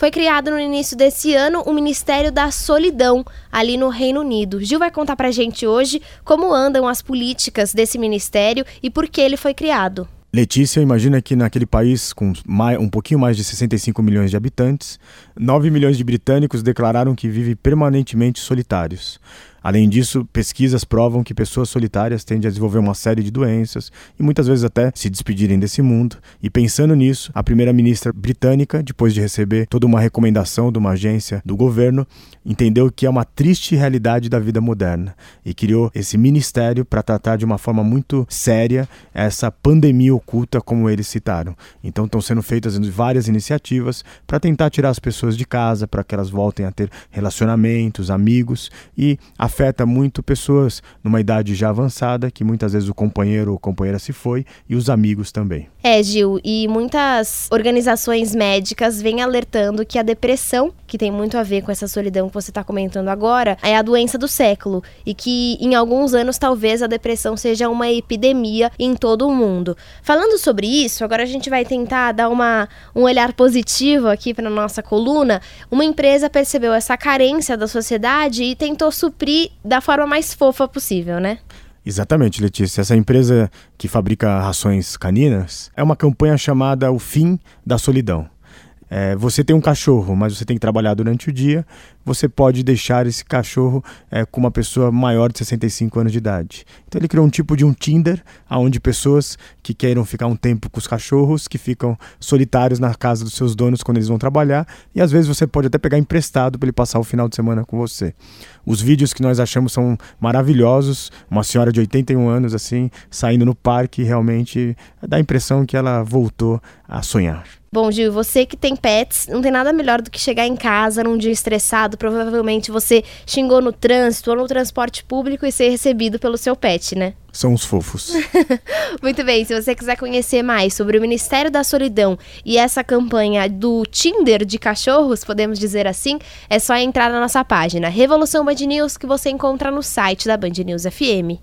foi criado no início desse ano o Ministério da Solidão, ali no Reino Unido. Gil vai contar pra gente hoje como andam as políticas desse ministério e por que ele foi criado. Letícia, imagina que naquele país com mais, um pouquinho mais de 65 milhões de habitantes, 9 milhões de britânicos declararam que vivem permanentemente solitários. Além disso, pesquisas provam que pessoas solitárias tendem a desenvolver uma série de doenças e muitas vezes até se despedirem desse mundo. E pensando nisso, a primeira-ministra britânica, depois de receber toda uma recomendação de uma agência do governo, entendeu que é uma triste realidade da vida moderna e criou esse ministério para tratar de uma forma muito séria essa pandemia oculta, como eles citaram. Então estão sendo feitas várias iniciativas para tentar tirar as pessoas de casa, para que elas voltem a ter relacionamentos, amigos e a afeta muito pessoas numa idade já avançada, que muitas vezes o companheiro ou companheira se foi, e os amigos também. É, Gil, e muitas organizações médicas vêm alertando que a depressão, que tem muito a ver com essa solidão que você está comentando agora, é a doença do século e que em alguns anos talvez a depressão seja uma epidemia em todo o mundo. Falando sobre isso, agora a gente vai tentar dar uma, um olhar positivo aqui para nossa coluna. Uma empresa percebeu essa carência da sociedade e tentou suprir da forma mais fofa possível, né? Exatamente, Letícia. Essa empresa que fabrica rações caninas é uma campanha chamada O Fim da Solidão. É, você tem um cachorro, mas você tem que trabalhar durante o dia, você pode deixar esse cachorro é, com uma pessoa maior de 65 anos de idade. Então ele criou um tipo de um Tinder, onde pessoas que queiram ficar um tempo com os cachorros, que ficam solitários na casa dos seus donos quando eles vão trabalhar, e às vezes você pode até pegar emprestado para ele passar o final de semana com você. Os vídeos que nós achamos são maravilhosos, uma senhora de 81 anos assim, saindo no parque, realmente dá a impressão que ela voltou a sonhar. Bom, Gil, você que tem pets, não tem nada melhor do que chegar em casa num dia estressado. Provavelmente você xingou no trânsito ou no transporte público e ser recebido pelo seu pet, né? São os fofos. Muito bem, se você quiser conhecer mais sobre o Ministério da Solidão e essa campanha do Tinder de cachorros, podemos dizer assim, é só entrar na nossa página Revolução Band News que você encontra no site da Band News FM.